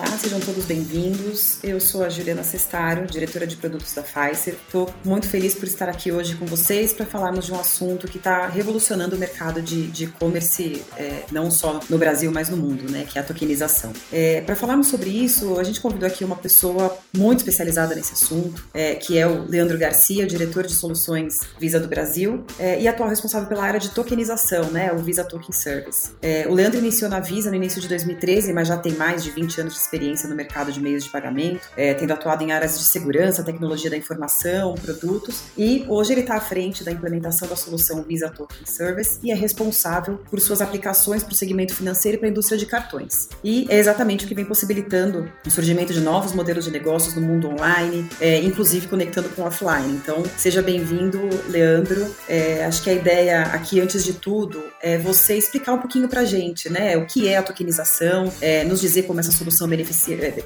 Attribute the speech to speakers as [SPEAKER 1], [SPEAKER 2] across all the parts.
[SPEAKER 1] Olá, sejam todos bem-vindos. Eu sou a Juliana Sestaro, diretora de produtos da Pfizer. Estou muito feliz por estar aqui hoje com vocês para falarmos de um assunto que está revolucionando o mercado de e-commerce, é, não só no Brasil, mas no mundo, né, que é a tokenização. É, para falarmos sobre isso, a gente convidou aqui uma pessoa muito especializada nesse assunto, é, que é o Leandro Garcia, diretor de soluções Visa do Brasil é, e atual responsável pela área de tokenização, né, o Visa Token Service. É, o Leandro iniciou na Visa no início de 2013, mas já tem mais de 20 anos de experiência no mercado de meios de pagamento, é, tendo atuado em áreas de segurança, tecnologia da informação, produtos, e hoje ele está à frente da implementação da solução Visa Token Service e é responsável por suas aplicações para o segmento financeiro e para a indústria de cartões. E é exatamente o que vem possibilitando o surgimento de novos modelos de negócios no mundo online, é, inclusive conectando com offline. Então, seja bem-vindo, Leandro. É, acho que a ideia aqui, antes de tudo, é você explicar um pouquinho para a gente, né, o que é a tokenização, é, nos dizer como essa solução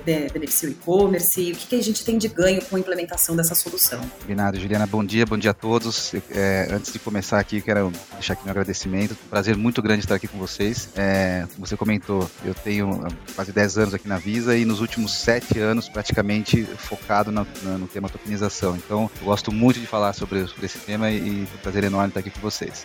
[SPEAKER 1] é, beneficia o e-commerce? O que, que, a gente tem de ganho com a implementação dessa solução?
[SPEAKER 2] Combinado, Juliana. Bom dia, bom dia a todos. É, antes de começar aqui, quero deixar aqui meu agradecimento. Prazer muito grande estar aqui com vocês. É, como você comentou, eu tenho quase 10 anos aqui na Visa e nos últimos 7 anos praticamente focado no, no tema tokenização. Então, eu gosto muito de falar sobre, sobre esse tema e, e é um prazer enorme estar aqui com vocês.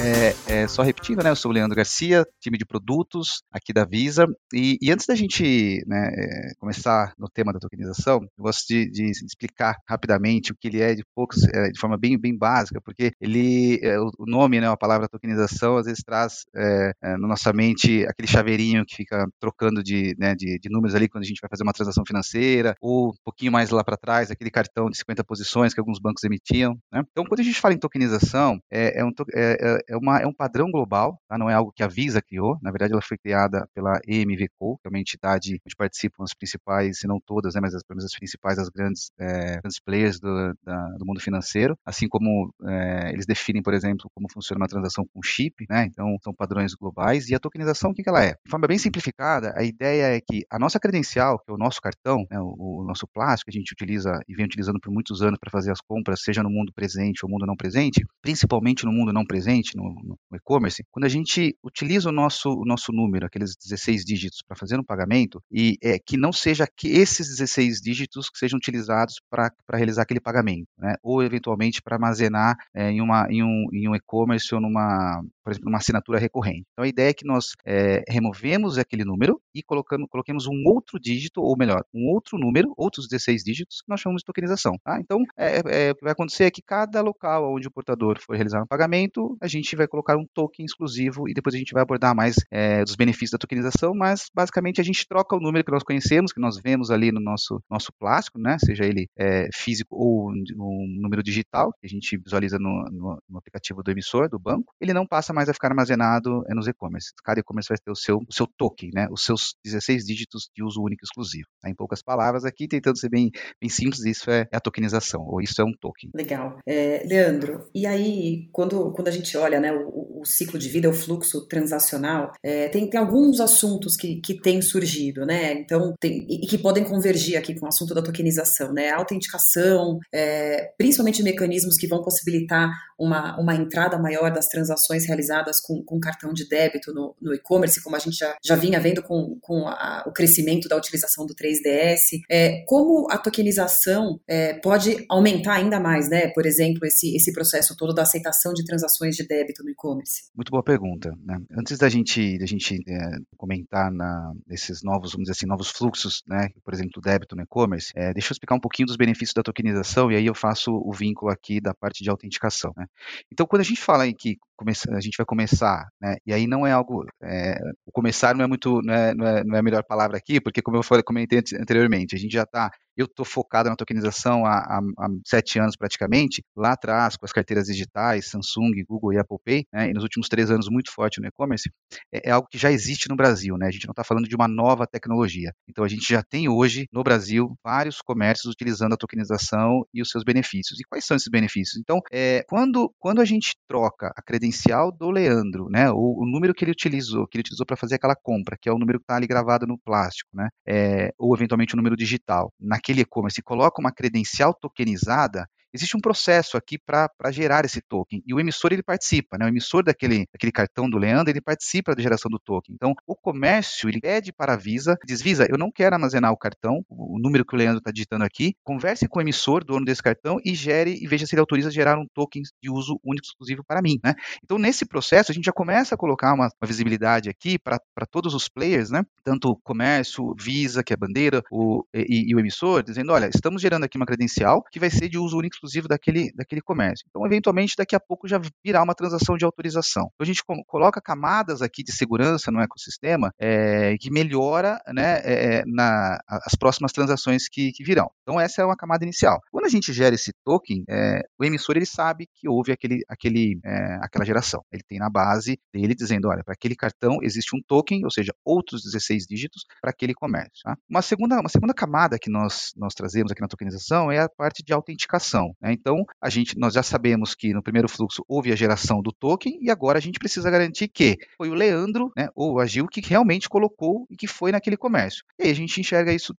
[SPEAKER 2] É, é, só repetindo, né? Eu sou o Leandro Garcia, time de produtos aqui da Visa. E, e antes da gente né, é, começar no tema da tokenização, eu gosto de, de, explicar rapidamente o que ele é de poucos, é, de forma bem, bem básica, porque ele, é, o nome, né, a palavra tokenização, às vezes traz é, na nossa mente aquele chaveirinho que fica trocando de, né, de, de, números ali quando a gente vai fazer uma transação financeira, ou um pouquinho mais lá para trás, aquele cartão de 50 posições que alguns bancos emitiam. Né? Então, quando a gente fala em tokenização, é, um, é, é, é, uma, é um padrão global, tá? não é algo que a Visa criou, na verdade ela foi criada pela EMVCO, que é uma entidade onde participam as principais, se não todas, né, mas as, as principais, as grandes, é, grandes players do, da, do, mundo financeiro, assim como é, eles definem, por exemplo, como funciona uma transação com chip, né, então são padrões globais, e a tokenização, o que, que ela é? De forma bem simplificada, a ideia é que a nossa credencial, que é o nosso cartão, né, o, o nosso plástico, que a gente utiliza e vem utilizando por muitos anos para fazer as compras, seja no mundo presente ou mundo não presente, principalmente no mundo não presente, presente no, no e-commerce, quando a gente utiliza o nosso, o nosso número, aqueles 16 dígitos, para fazer um pagamento, e é, que não seja que esses 16 dígitos que sejam utilizados para realizar aquele pagamento, né? ou eventualmente para armazenar é, em, uma, em um, em um e-commerce ou numa, por exemplo, numa assinatura recorrente. Então a ideia é que nós é, removemos aquele número e colocando, coloquemos um outro dígito, ou melhor, um outro número, outros 16 dígitos, que nós chamamos de tokenização. Tá? Então é, é, o que vai acontecer é que cada local onde o portador for realizar um pagamento, a gente vai colocar um token exclusivo e depois a gente vai abordar mais é, dos benefícios da tokenização, mas basicamente a gente troca o número que nós conhecemos, que nós vemos ali no nosso, nosso plástico, né, seja ele é, físico ou um número digital, que a gente visualiza no, no, no, aplicativo do emissor, do banco, ele não passa mais a ficar armazenado é, nos e-commerce. Cada e-commerce vai ter o seu, o seu token, né, os seus 16 dígitos de uso único exclusivo. Tá? Em poucas palavras aqui, tentando ser bem, bem simples, isso é, é a tokenização, ou isso é um token.
[SPEAKER 1] Legal. É, Leandro, e aí, quando, quando a gente olha né, o, o ciclo de vida, o fluxo transacional, é, tem, tem alguns assuntos que, que têm surgido, né? Então, tem, e que podem convergir aqui com o assunto da tokenização, né? A autenticação, é, principalmente mecanismos que vão possibilitar uma, uma entrada maior das transações realizadas com, com cartão de débito no, no e-commerce, como a gente já, já vinha vendo com, com a, o crescimento da utilização do 3DS. É, como a tokenização é, pode aumentar ainda mais, né? Por exemplo, esse, esse processo todo da aceitação de transações de débito no e-commerce?
[SPEAKER 2] Muito boa pergunta. Né? Antes da gente, da gente é, comentar na, nesses novos, vamos dizer assim, novos fluxos, né? por exemplo, do débito no e-commerce, é, deixa eu explicar um pouquinho dos benefícios da tokenização e aí eu faço o vínculo aqui da parte de autenticação. Né? Então, quando a gente fala em que a gente vai começar, né? E aí não é algo, é, o começar não é muito, não é, não é, não é a melhor palavra aqui, porque como eu falei, comentei anteriormente, a gente já está eu estou focado na tokenização há, há, há, sete anos praticamente, lá atrás com as carteiras digitais, Samsung, Google e Apple Pay, né, e nos últimos três anos muito forte no e-commerce, é, é, algo que já existe no Brasil, né? A gente não está falando de uma nova tecnologia. Então a gente já tem hoje no Brasil vários comércios utilizando a tokenização e os seus benefícios. E quais são esses benefícios? Então, é, quando, quando a gente troca a credencial do Leandro, né, o, o número que ele utilizou, que ele utilizou para fazer aquela compra, que é o número que está ali gravado no plástico, né, é, ou eventualmente o número digital, naquele e-commerce, coloca uma credencial tokenizada, existe um processo aqui para gerar esse token e o emissor ele participa, né? O emissor daquele, daquele cartão do Leandro ele participa da geração do token. Então o comércio ele pede para a Visa, diz Visa, eu não quero armazenar o cartão, o número que o Leandro está digitando aqui, converse com o emissor, dono desse cartão e gere e veja se ele autoriza gerar um token de uso único exclusivo para mim, né? Então nesse processo a gente já começa a colocar uma, uma visibilidade aqui para todos os players, né? Tanto o comércio, Visa que é a bandeira, o, e, e o emissor, dizendo, olha, estamos gerando aqui uma credencial que vai ser de uso único exclusivo daquele, daquele comércio. Então, eventualmente, daqui a pouco já virá uma transação de autorização. Então, a gente coloca camadas aqui de segurança no ecossistema é, que melhora né, é, na, as próximas transações que, que, virão. Então, essa é uma camada inicial. Quando a gente gera esse token, é, o emissor ele sabe que houve aquele, aquele, aquela geração. Ele tem na base dele dizendo, olha, para aquele cartão existe um token, ou seja, outros 16 dígitos para aquele comércio. Tá? Uma, segunda, uma segunda camada que nós, nós trazemos aqui na tokenização é a parte de autenticação. Né? Então, a gente, nós já sabemos que no primeiro fluxo houve a geração do token e agora a gente precisa garantir que foi o Leandro, né, ou a Gil, que realmente colocou e que foi naquele comércio. E aí a gente enxerga isso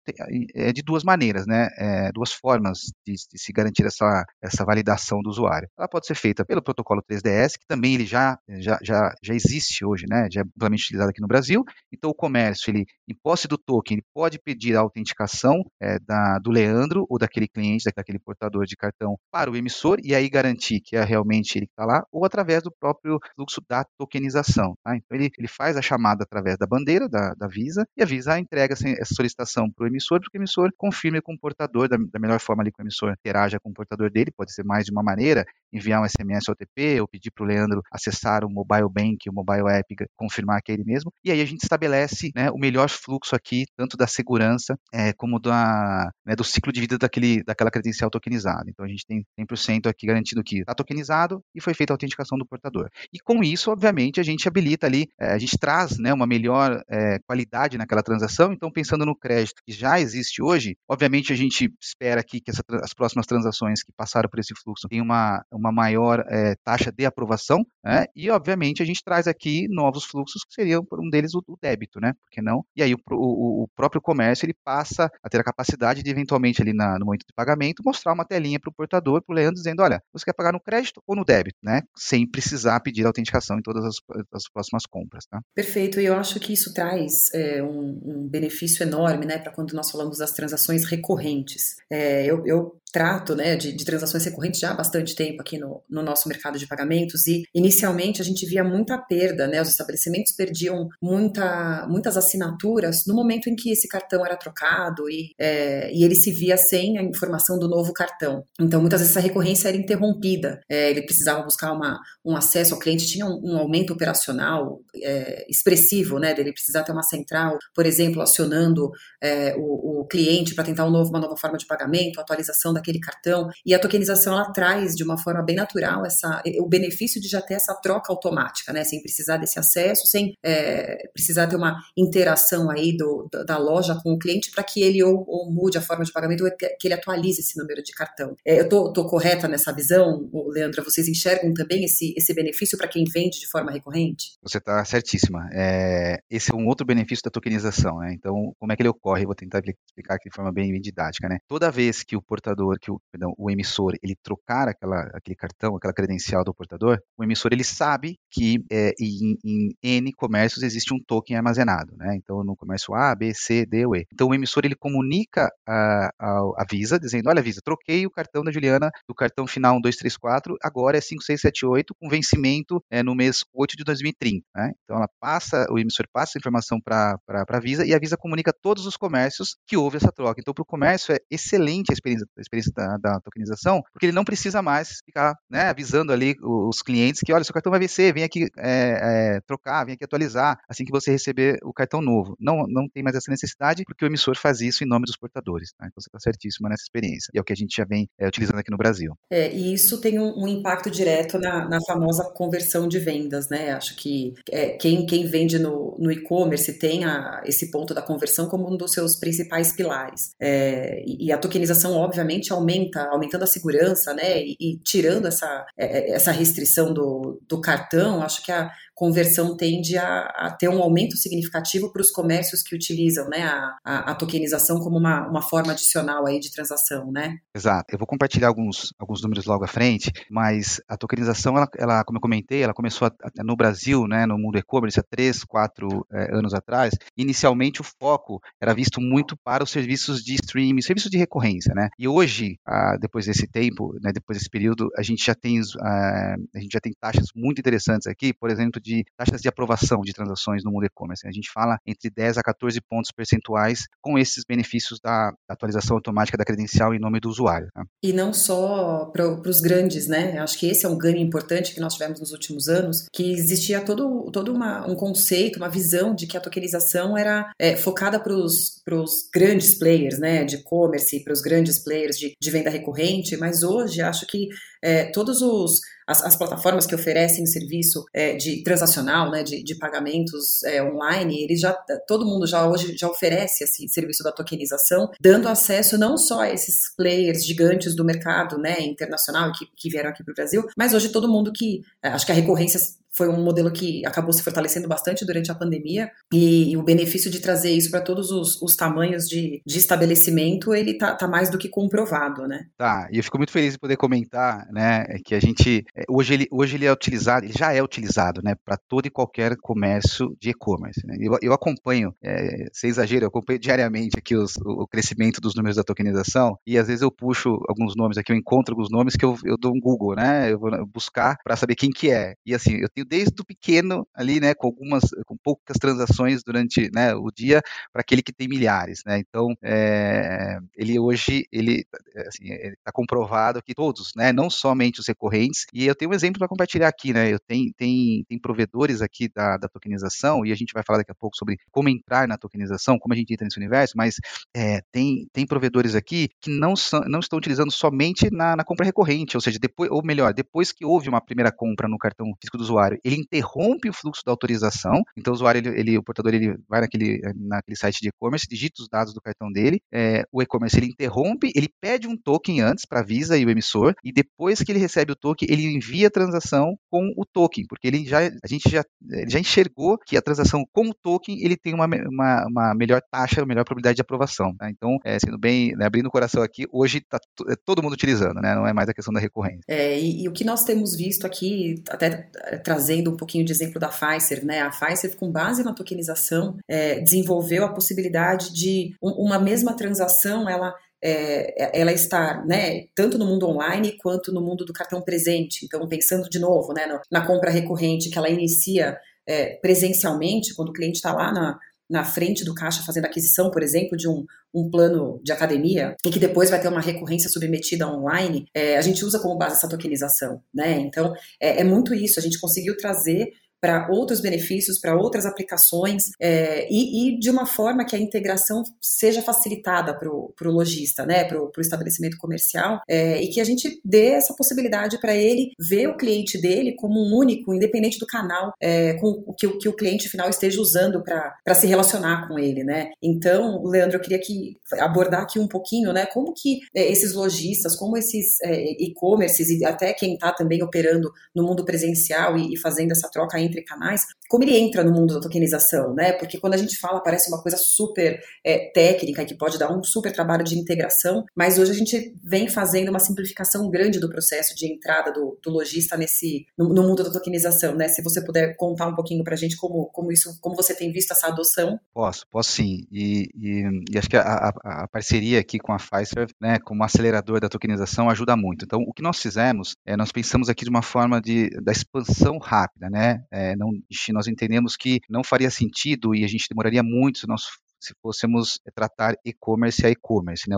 [SPEAKER 2] é, de duas maneiras, né, é, duas formas de, de, se garantir essa, essa validação do usuário. Ela pode ser feita pelo protocolo 3DS, que também ele já, já, já, já existe hoje, né, já é amplamente utilizado aqui no Brasil. Então, o comércio, ele, em posse do token, ele pode pedir a autenticação é, da, do Leandro ou daquele cliente, daquele portador de cartão para o emissor e aí garantir que é realmente ele que está lá, ou através do próprio fluxo da tokenização. Tá? Então ele, ele faz a chamada através da bandeira da, da Visa e a Visa entrega essa solicitação para o emissor, para que o emissor confirme com o portador da, da melhor forma ali que o emissor interaja com o portador dele, pode ser mais de uma maneira, enviar um SMS OTP ou pedir para o Leandro acessar o mobile bank, o mobile app, confirmar que é ele mesmo, e aí a gente estabelece né, o melhor fluxo aqui, tanto da segurança é, como da, né, do ciclo de vida daquele, daquela credencial tokenizada. Então a gente tem 100% aqui garantido que está tokenizado e foi feita a autenticação do portador. E com isso, obviamente, a gente habilita ali, é, a gente traz né, uma melhor é, qualidade naquela transação. Então, pensando no crédito que já existe hoje, obviamente a gente espera aqui que essa, as próximas transações que passaram por esse fluxo tenham uma, uma maior é, taxa de aprovação, né? e obviamente a gente traz aqui novos fluxos que seriam, por um deles, o, o débito, né? Por que não? E aí o, o, o, próprio comércio ele passa a ter a capacidade de, eventualmente, ali na, no momento de pagamento, mostrar uma telinha para o portador, para o Leandro, dizendo, olha, você quer pagar no crédito ou no débito, né? Sem precisar pedir autenticação em todas as, as próximas compras, tá?
[SPEAKER 1] Perfeito, e eu acho que isso traz é, um, um, benefício enorme, né, para quando nós falamos das transações recorrentes. É, eu, eu trato né, de, de, transações recorrentes já há bastante tempo aqui no, no, nosso mercado de pagamentos e inicialmente a gente via muita perda, né, os estabelecimentos perdiam muita, muitas assinaturas no momento em que esse cartão era trocado e, é, e ele se via sem a informação do novo cartão. Então muitas vezes essa recorrência era interrompida, é, ele precisava buscar uma, um acesso ao cliente, tinha um, um aumento operacional é, expressivo, né, dele precisar ter uma central, por exemplo, acionando é, o, o, cliente para tentar um novo, uma nova forma de pagamento, atualização daquele cartão. E a tokenização ela traz de uma forma bem natural essa, o benefício de já ter essa troca automática, né? Sem precisar desse acesso, sem é, precisar ter uma interação aí do, da loja com o cliente para que ele ou, ou, mude a forma de pagamento ou que ele atualize esse número de cartão. É, eu tô, tô, correta nessa visão, Leandro? Vocês enxergam também esse, esse benefício para quem vende de forma recorrente?
[SPEAKER 2] Você está certíssima. É, esse é um outro benefício da tokenização, né? Então, como é que ele ocorre? Vou tentar explicar aqui de forma bem, bem didática, né? Toda vez que o portador portador, que o, perdão, o emissor, ele trocar aquela, aquele cartão, aquela credencial do portador, o emissor ele sabe que é, em, em, N comércios existe um token armazenado, né? Então, no comércio A, B, C, D ou E. Então, o emissor ele comunica a, a, Visa, dizendo: Olha, Visa, troquei o cartão da Juliana do cartão final 1234, agora é 5678, com vencimento é, no mês 8 de 2030. Né? Então, ela passa, o emissor passa a informação para a Visa e a Visa comunica a todos os comércios que houve essa troca. Então, para o comércio é excelente a experiência, a experiência da, da, tokenização, porque ele não precisa mais ficar né, avisando ali os clientes que, olha, seu cartão vai vencer, vem aqui é, é, trocar, vem aqui atualizar, assim que você receber o cartão novo. Não, não tem mais essa necessidade, porque o emissor faz isso em nome dos portadores. Tá? Então, você está certíssimo nessa experiência. E é o que a gente já vem é, utilizando aqui no Brasil.
[SPEAKER 1] É, e isso tem um, um impacto direto na, na, famosa conversão de vendas, né? Acho que quem, quem vende no, no e-commerce tem a, esse ponto da conversão como um dos seus principais pilares. É, e, e, a tokenização, obviamente, aumenta, aumentando a segurança, né? E, e tirando essa, essa restrição do, do cartão, acho que a, conversão tende a, a ter um aumento significativo para os comércios que utilizam né, a, a, tokenização como uma, uma forma adicional aí de transação, né?
[SPEAKER 2] Exato. Eu vou compartilhar alguns, alguns números logo à frente, mas a tokenização, ela, ela como eu comentei, ela começou no Brasil, né, no mundo e-commerce, há três, quatro é, anos atrás. Inicialmente, o foco era visto muito para os serviços de streaming, serviços de recorrência, né? E hoje, ah, depois desse tempo, né, depois desse período, a gente já tem, ah, a gente já tem taxas muito interessantes aqui, por exemplo, de taxas de aprovação de transações no mundo e-commerce. A gente fala entre 10 a 14 pontos percentuais com esses benefícios da atualização automática da credencial em nome do usuário. Né?
[SPEAKER 1] E não só para os grandes, né? Acho que esse é um ganho importante que nós tivemos nos últimos anos, que existia todo, todo uma, um conceito, uma visão de que a tokenização era é, focada para os grandes players, né? De e-commerce, para os grandes players de, de venda recorrente, mas hoje acho que é, todos os as, as, plataformas que oferecem serviço é, de transacional, né, de, de pagamentos é, online, eles já todo mundo já hoje já oferece esse serviço da tokenização, dando acesso não só a esses players gigantes do mercado, né, internacional que, que vieram aqui para o Brasil, mas hoje todo mundo que é, acho que a recorrência foi um modelo que acabou se fortalecendo bastante durante a pandemia e, e o benefício de trazer isso para todos os, os, tamanhos de, de estabelecimento ele tá, tá, mais do que comprovado, né?
[SPEAKER 2] Tá, e eu fico muito feliz de poder comentar, né, que a gente é, hoje ele hoje ele é utilizado, ele já é utilizado, né, para todo e qualquer comércio de e-commerce. Né? Eu, eu, acompanho, é, sem exagero, eu acompanho diariamente aqui os, o crescimento dos números da tokenização e às vezes eu puxo alguns nomes aqui, eu encontro alguns nomes que eu, eu dou um Google, né, eu vou buscar para saber quem que é. E assim, eu tenho desde o pequeno ali, né, com algumas, com poucas transações durante né, o dia, para aquele que tem milhares, né? Então, é, ele hoje, ele assim, está comprovado que todos, né, não somente os recorrentes. E eu tenho um exemplo para compartilhar aqui, né? Eu tenho tem, tem provedores aqui da, da tokenização e a gente vai falar daqui a pouco sobre como entrar na tokenização, como a gente entra nesse universo, mas é, tem tem provedores aqui que não são, não estão utilizando somente na, na compra recorrente, ou seja, depois, ou melhor, depois que houve uma primeira compra no cartão físico do usuário ele interrompe o fluxo da autorização. Então, o usuário, ele, ele o portador, ele vai naquele, naquele site de e-commerce, digita os dados do cartão dele, é, o e-commerce ele interrompe, ele pede um token antes para a Visa e o emissor, e depois que ele recebe o token, ele envia a transação com o token, porque ele já, a gente já, já enxergou que a transação com o token ele tem uma, uma, uma melhor taxa, melhor probabilidade de aprovação. Tá? Então, é, sendo bem, né, abrindo o coração aqui, hoje está é todo mundo utilizando, né? não é mais a questão da recorrência.
[SPEAKER 1] É, e, e o que nós temos visto aqui, até é, trazendo um pouquinho de exemplo da Pfizer, né? A Pfizer, com base na tokenização, é, desenvolveu a possibilidade de uma mesma transação, ela é, ela estar né, tanto no mundo online quanto no mundo do cartão presente. Então, pensando de novo né, na compra recorrente que ela inicia é, presencialmente, quando o cliente está lá na, na frente do caixa fazendo aquisição, por exemplo, de um, um plano de academia e que depois vai ter uma recorrência submetida online, é, a gente usa como base essa tokenização, né? Então, é, é muito isso, a gente conseguiu trazer para outros benefícios, para outras aplicações, é, e, e, de uma forma que a integração seja facilitada para o lojista, né, para o estabelecimento comercial, é, e que a gente dê essa possibilidade para ele ver o cliente dele como um único, independente do canal é, com que, que, o cliente final esteja usando para se relacionar com ele, né. Então, Leandro, eu queria que abordar aqui um pouquinho, né, como que é, esses lojistas, como esses é, e-commerces e até quem está também operando no mundo presencial e, e fazendo essa troca entre canais, como ele entra no mundo da tokenização, né? Porque quando a gente fala, parece uma coisa super é, técnica que pode dar um super trabalho de integração, mas hoje a gente vem fazendo uma simplificação grande do processo de entrada do, do lojista nesse no, no, mundo da tokenização, né? Se você puder contar um pouquinho para a gente como, como isso, como você tem visto essa adoção.
[SPEAKER 2] Posso, posso sim. E, e, e acho que a, a, a, parceria aqui com a Pfizer, né, como acelerador da tokenização, ajuda muito. Então, o que nós fizemos, é, nós pensamos aqui de uma forma de, da expansão rápida, né? É, não, nós entendemos que não faria sentido e a gente demoraria muito se nós se fôssemos eh, tratar e-commerce a e-commerce, né,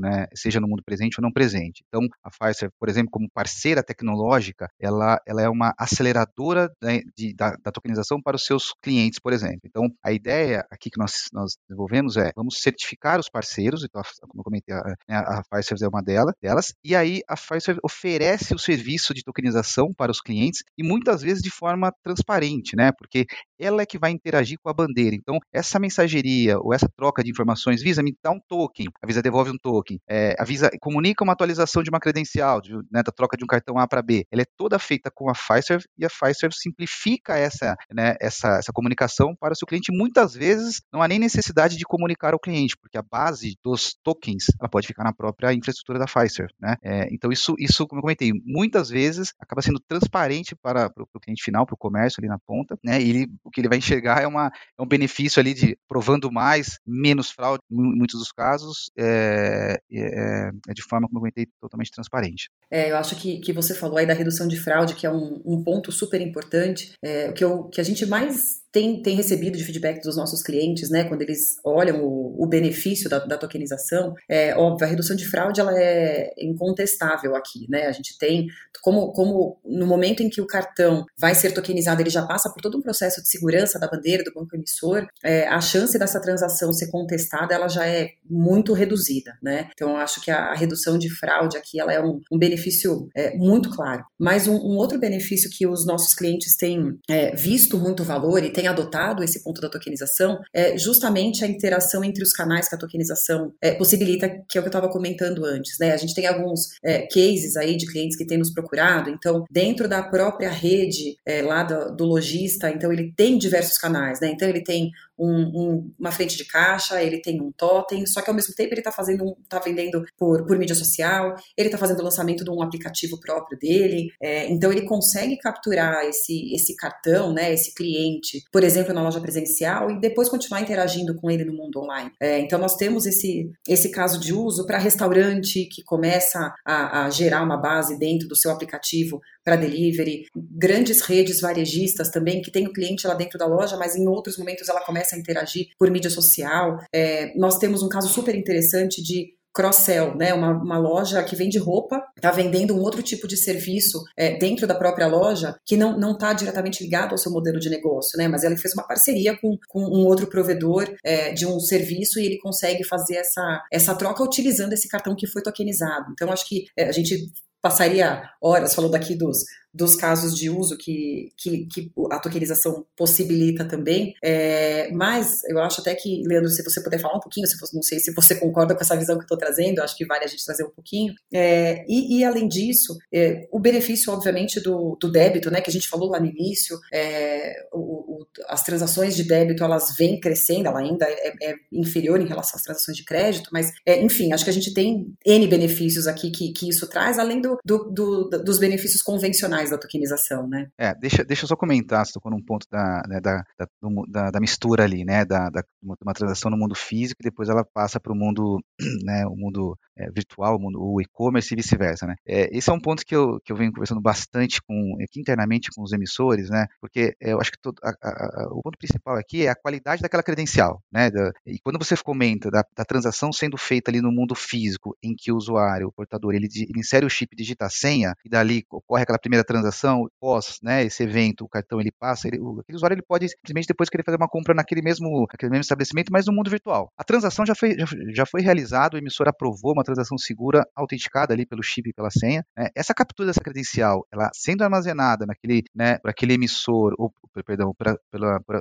[SPEAKER 2] né, seja no mundo presente ou não presente. Então, a Pfizer, por exemplo, como parceira tecnológica, ela, ela é uma aceleradora de, de, da, da, tokenização para os seus clientes, por exemplo. Então, a ideia aqui que nós, nós desenvolvemos é, vamos certificar os parceiros, então, como eu comentei, a, né, a Pfizer é uma delas, delas, e aí a Pfizer oferece o serviço de tokenização para os clientes e muitas vezes de forma transparente, né, porque ela é que vai interagir com a bandeira. Então, essa mensageria ou essa troca de informações, Visa me dá um token, a Visa devolve um token, é, a Visa comunica uma atualização de uma credencial, de, né, da troca de um cartão A para B. Ela é toda feita com a Fiserv e a Fiserv simplifica essa, né, essa, essa comunicação para o seu cliente. Muitas vezes não há nem necessidade de comunicar ao cliente, porque a base dos tokens ela pode ficar na própria infraestrutura da Fiserv. Né? É, então, isso, isso, como eu comentei, muitas vezes acaba sendo transparente para, para o cliente final, para o comércio ali na ponta, né? e ele, o que ele vai enxergar é, uma, é um benefício ali de provando mais mais, menos fraude em muitos dos casos, é, é, é de forma, como eu comentei, totalmente transparente.
[SPEAKER 1] É, eu acho que, que você falou aí da redução de fraude, que é um, um ponto super importante, é, o que, eu, que a gente mais tem, tem recebido de feedback dos nossos clientes, né, quando eles olham o, o benefício da, da, tokenização, é óbvio, a redução de fraude ela é incontestável aqui, né, a gente tem, como, como no momento em que o cartão vai ser tokenizado, ele já passa por todo um processo de segurança da bandeira do banco emissor, é, a chance dessa transação ser contestada, ela já é muito reduzida, né, então eu acho que a, a redução de fraude aqui, ela é um, um benefício é, muito claro. Mas um, um, outro benefício que os nossos clientes têm é, visto muito valor e têm tem adotado esse ponto da tokenização é justamente a interação entre os canais que a tokenização é, possibilita, que é o que eu estava comentando antes. Né? A gente tem alguns é, cases aí de clientes que têm nos procurado, então, dentro da própria rede é, lá do, do lojista, então ele tem diversos canais, né? Então ele tem um, um, uma frente de caixa, ele tem um totem, só que ao mesmo tempo ele está fazendo, tá vendendo por, por mídia social, ele está fazendo o lançamento de um aplicativo próprio dele, é, então ele consegue capturar esse, esse cartão, né, esse cliente, por exemplo, na loja presencial e depois continuar interagindo com ele no mundo online. É, então nós temos esse, esse caso de uso para restaurante que começa a, a gerar uma base dentro do seu aplicativo para delivery, grandes redes varejistas também, que tem o cliente lá dentro da loja, mas em outros momentos ela começa a interagir por mídia social. É, nós temos um caso super interessante de cross-sell, né? Uma, uma, loja que vende roupa, está vendendo um outro tipo de serviço é, dentro da própria loja que não está diretamente ligado ao seu modelo de negócio, né? Mas ela fez uma parceria com, com um outro provedor é, de um serviço e ele consegue fazer essa, essa troca utilizando esse cartão que foi tokenizado. Então, acho que é, a gente passaria horas falando aqui dos, dos casos de uso que, que, que a tokenização possibilita também. É, mas eu acho até que, Leandro, se você puder falar um pouquinho, se você, não sei se você concorda com essa visão que eu estou trazendo, acho que vale a gente trazer um pouquinho. É, e, e, além disso, é, o benefício, obviamente, do, do, débito, né, que a gente falou lá no início, é, o, o, as transações de débito elas vêm crescendo, ela ainda é, é inferior em relação às transações de crédito, mas, é, enfim, acho que a gente tem N benefícios aqui que, que isso traz, além do, do, do dos benefícios convencionais mais da tokenização, né?
[SPEAKER 2] É, deixa, deixa eu só comentar, você tocou num ponto da, né, da, da, da, da, mistura ali, né, da, da, uma transação no mundo físico e depois ela passa para o mundo, né, o mundo é, virtual, o, o e-commerce e vice-versa, né. É, esse é um ponto que eu, que eu venho conversando bastante com, aqui internamente com os emissores, né, porque eu acho que todo, a, a, o ponto principal aqui é a qualidade daquela credencial, né, e quando você comenta da, da, transação sendo feita ali no mundo físico, em que o usuário, o portador, ele, ele insere o chip, digita a senha, e dali ocorre aquela primeira transação, pós né, esse evento, o cartão ele passa, ele, o, aquele usuário ele pode simplesmente depois querer fazer uma compra naquele mesmo, naquele mesmo estabelecimento, mas no mundo virtual. A transação já foi, já, já foi realizada, o emissor aprovou uma transação segura, autenticada ali pelo chip e pela senha. Né, essa captura dessa credencial, ela sendo armazenada naquele, né, para aquele emissor, ou, perdão, para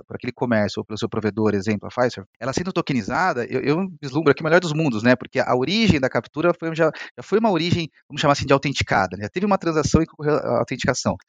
[SPEAKER 2] aquele comércio ou pelo seu provedor, exemplo, a Pfizer, ela sendo tokenizada, eu, eu vislumbro aqui o melhor dos mundos, né, porque a origem da captura foi, já, já foi uma origem, vamos chamar assim, de autenticada. Né, já teve uma transação que ocorreu.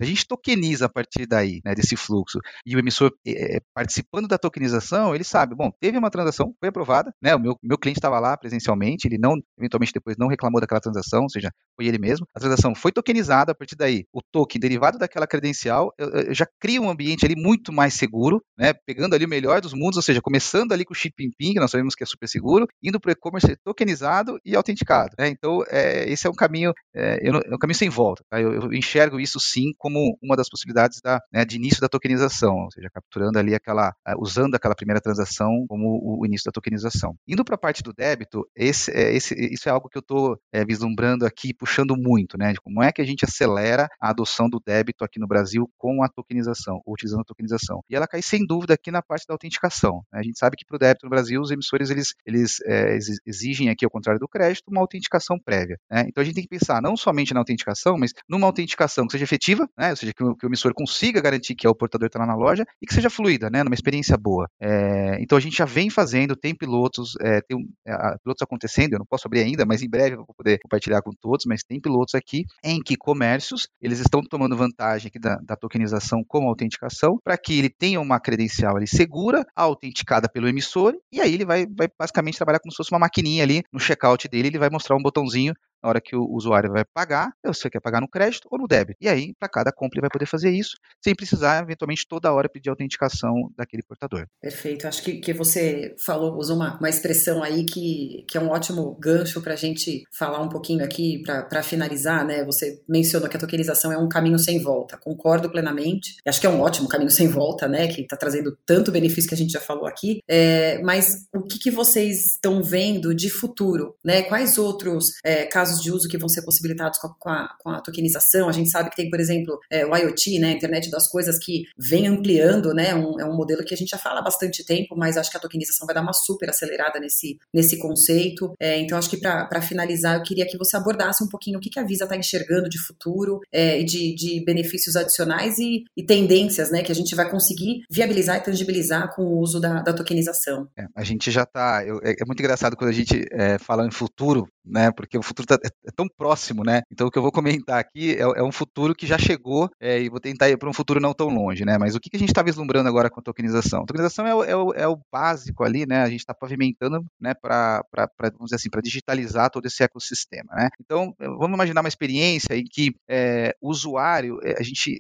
[SPEAKER 2] A gente tokeniza a partir daí, né, desse fluxo, e o emissor é, participando da tokenização, ele sabe, bom, teve uma transação, foi aprovada, né, o meu, meu cliente estava lá presencialmente, ele não, eventualmente depois não reclamou daquela transação, ou seja, foi ele mesmo, a transação foi tokenizada, a partir daí, o token derivado daquela credencial, eu, eu já cria um ambiente ali muito mais seguro, né, pegando ali o melhor dos mundos, ou seja, começando ali com o chip PIN, que nós sabemos que é super seguro, indo para o e-commerce tokenizado e autenticado. Né? Então, é, esse é um caminho, é, eu, é um caminho sem volta. Tá? Eu, eu, enxergo isso sim como uma das possibilidades da, né, de início da tokenização, ou seja, capturando ali aquela, é, usando aquela primeira transação como o, início da tokenização. Indo para a parte do débito, esse, é, esse, isso é algo que eu estou é, vislumbrando aqui, puxando muito, né? De como é que a gente acelera a adoção do débito aqui no Brasil com a tokenização, ou utilizando a tokenização. E ela cai sem dúvida aqui na parte da autenticação. Né? A gente sabe que para o débito no Brasil, os emissores eles, eles é, exigem aqui, ao contrário do crédito, uma autenticação prévia. Né? Então a gente tem que pensar não somente na autenticação, mas numa autenticação que seja efetiva, né? ou seja, que o, que o emissor consiga garantir que é o portador está lá na loja e que seja fluida, né? numa experiência boa. É, então a gente já vem fazendo, tem pilotos, é, tem é, pilotos acontecendo, eu não posso abrir ainda, mas em breve eu vou poder compartilhar com todos, mas tem pilotos aqui em que comércios eles estão tomando vantagem aqui da, da tokenização como autenticação para que ele tenha uma credencial ali segura, autenticada pelo emissor, e aí ele vai, vai basicamente trabalhar como se fosse uma maquininha ali no checkout dele, ele vai mostrar um botãozinho na hora que o usuário vai pagar, você quer pagar no crédito ou no débito. E aí, para cada compra, ele vai poder fazer isso, sem precisar, eventualmente, toda hora pedir autenticação daquele portador.
[SPEAKER 1] Perfeito. Acho que, que você falou, usou uma, uma expressão aí que, que é um ótimo gancho para a gente falar um pouquinho aqui, para finalizar, né? Você mencionou que a tokenização é um caminho sem volta. Concordo plenamente. Acho que é um ótimo caminho sem volta, né? Que está trazendo tanto benefício que a gente já falou aqui. É, mas o que, que vocês estão vendo de futuro, né? Quais outros é, casos casos de uso que vão ser possibilitados com a, com a, com a tokenização. A gente sabe que tem, por exemplo, é, o IoT, né, a internet das coisas, que vem ampliando, né, um, é um modelo que a gente já fala há bastante tempo, mas acho que a tokenização vai dar uma super acelerada nesse, nesse conceito. É, então, acho que para finalizar, eu queria que você abordasse um pouquinho o que, que a Visa está enxergando de futuro é, e de, de benefícios adicionais e, e, tendências, né, que a gente vai conseguir viabilizar e tangibilizar com o uso da, da tokenização.
[SPEAKER 2] É, a gente já está. É, é, muito engraçado quando a gente é, fala em futuro, né? Porque o futuro tá, é, é, tão próximo, né? Então o que eu vou comentar aqui é, é um futuro que já chegou é, e vou tentar ir para um futuro não tão longe, né? Mas o que, que a gente está vislumbrando agora com a tokenização? A tokenização é o, é o, o básico ali, né? A gente está pavimentando, né? Para, vamos dizer assim, para digitalizar todo esse ecossistema, né? Então vamos imaginar uma experiência em que é, o usuário, a gente,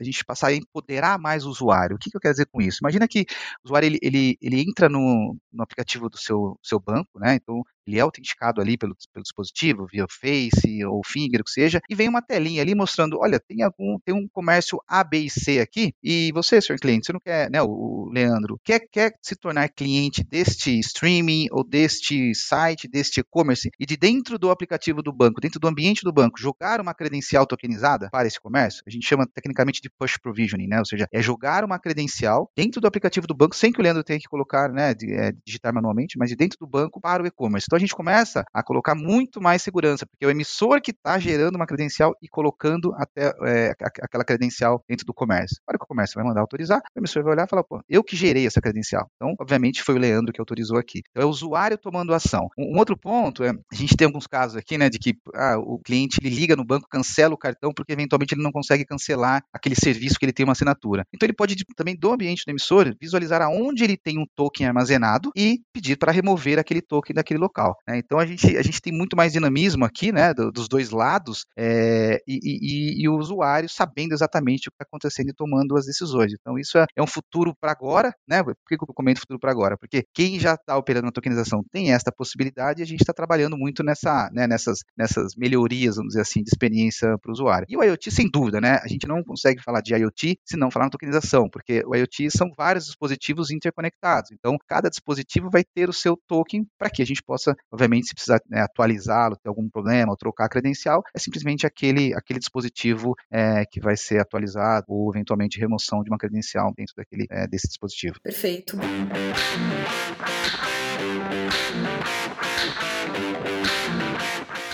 [SPEAKER 2] a gente passar a empoderar mais o usuário. O que, que eu quero dizer com isso? Imagina que o usuário ele, ele, ele entra no, no aplicativo do seu, seu banco, né? Então ele é autenticado ali pelo, pelo dispositivo, via Face ou Finger, o que seja, e vem uma telinha ali mostrando, olha, tem algum, tem um comércio A, B e C aqui, e você, senhor cliente, você não quer, né, o Leandro, quer, quer se tornar cliente deste streaming ou deste site, deste e-commerce, e de dentro do aplicativo do banco, dentro do ambiente do banco, jogar uma credencial tokenizada para esse comércio? A gente chama tecnicamente de push provisioning, né, ou seja, é jogar uma credencial dentro do aplicativo do banco, sem que o Leandro tenha que colocar, né, é, digitar manualmente, mas de dentro do banco para o e-commerce. Então, então a gente começa a colocar muito mais segurança, porque é o emissor que está gerando uma credencial e colocando até é, aquela credencial dentro do comércio. Para que o comércio vai mandar autorizar, o emissor vai olhar e falar, pô, eu que gerei essa credencial. Então, obviamente, foi o Leandro que autorizou aqui. Então, é o usuário tomando ação. Um, um outro ponto é, a gente tem alguns casos aqui, né, de que ah, o cliente ele liga no banco, cancela o cartão, porque eventualmente ele não consegue cancelar aquele serviço que ele tem uma assinatura. Então, ele pode também do ambiente do emissor visualizar aonde ele tem um token armazenado e pedir para remover aquele token daquele local. Né? Então a gente, a gente tem muito mais dinamismo aqui, né, do, dos dois lados, é, e, e, e, o usuário sabendo exatamente o que está acontecendo e tomando as decisões. Então isso é, é um futuro para agora, né? Por que eu comento futuro para agora? Porque quem já está operando na tokenização tem esta possibilidade e a gente está trabalhando muito nessa, né, nessas, nessas melhorias, vamos dizer assim, de experiência para o usuário. E o IoT, sem dúvida, né? A gente não consegue falar de IoT se não falar na tokenização, porque o IoT são vários dispositivos interconectados. Então, cada dispositivo vai ter o seu token para que a gente possa Obviamente, se precisar né, atualizá-lo, ter algum problema ou trocar a credencial, é simplesmente aquele, aquele dispositivo é, que vai ser atualizado ou eventualmente remoção de uma credencial dentro daquele, é, desse dispositivo.
[SPEAKER 1] Perfeito.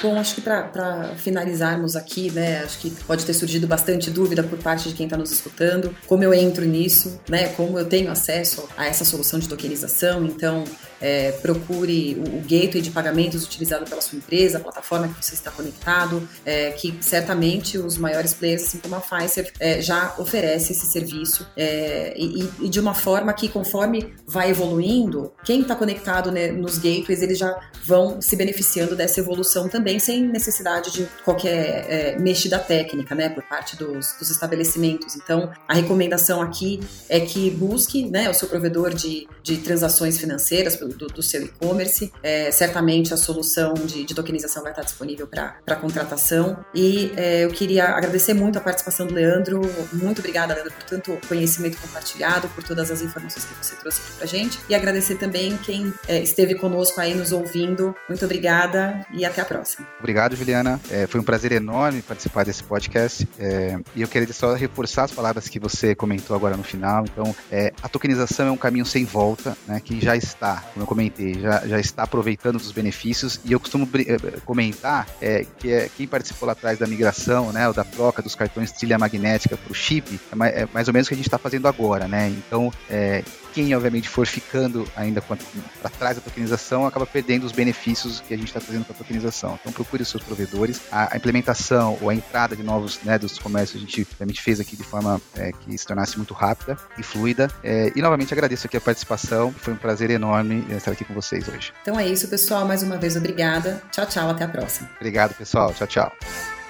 [SPEAKER 1] Bom, acho que para finalizarmos aqui, né, acho que pode ter surgido bastante dúvida por parte de quem está nos escutando, como eu entro nisso, né, como eu tenho acesso a essa solução de tokenização. Então, é, procure o, o gateway de pagamentos utilizado pela sua empresa, a plataforma que você está conectado, é, que certamente os maiores players, assim como a Pfizer, é, já oferece esse serviço é, e, e, de uma forma que conforme vai evoluindo, quem está conectado né, nos gateways, eles já vão se beneficiando dessa evolução também, sem necessidade de qualquer é, mexida técnica, né, por parte dos, dos estabelecimentos. Então, a recomendação aqui é que busque né, o seu provedor de, de transações financeiras do, do seu e-commerce. É, certamente a solução de, de, tokenização vai estar disponível para contratação. E é, eu queria agradecer muito a participação do Leandro. Muito obrigada, Leandro, por tanto conhecimento compartilhado, por todas as informações que você trouxe aqui para gente. E agradecer também quem é, esteve conosco aí nos ouvindo. Muito obrigada e até a próxima.
[SPEAKER 2] Obrigado, Juliana. É, foi um prazer enorme participar desse podcast. É, e eu queria só reforçar as palavras que você comentou agora no final. Então, é, a tokenização é um caminho sem volta, né, que já está, como eu comentei, já, já está aproveitando dos benefícios. E eu costumo eh, comentar é, que é, quem participou lá atrás da migração, né, ou da troca dos cartões trilha magnética para o chip, é é mais, ou menos o que a gente está fazendo agora. Né? Então, é, quem obviamente for ficando ainda para trás da tokenização acaba perdendo os benefícios que a gente está trazendo para a tokenização. Então procure os seus provedores. A, a, implementação ou a entrada de novos né, dos comércios a gente realmente fez aqui de forma é, que se tornasse muito rápida e fluida. É, e novamente agradeço aqui a participação. Foi um prazer enorme estar aqui com vocês hoje.
[SPEAKER 1] Então é isso, pessoal. Mais uma vez, obrigada. Tchau, tchau. Até a próxima.
[SPEAKER 2] Obrigado, pessoal. Tchau, tchau.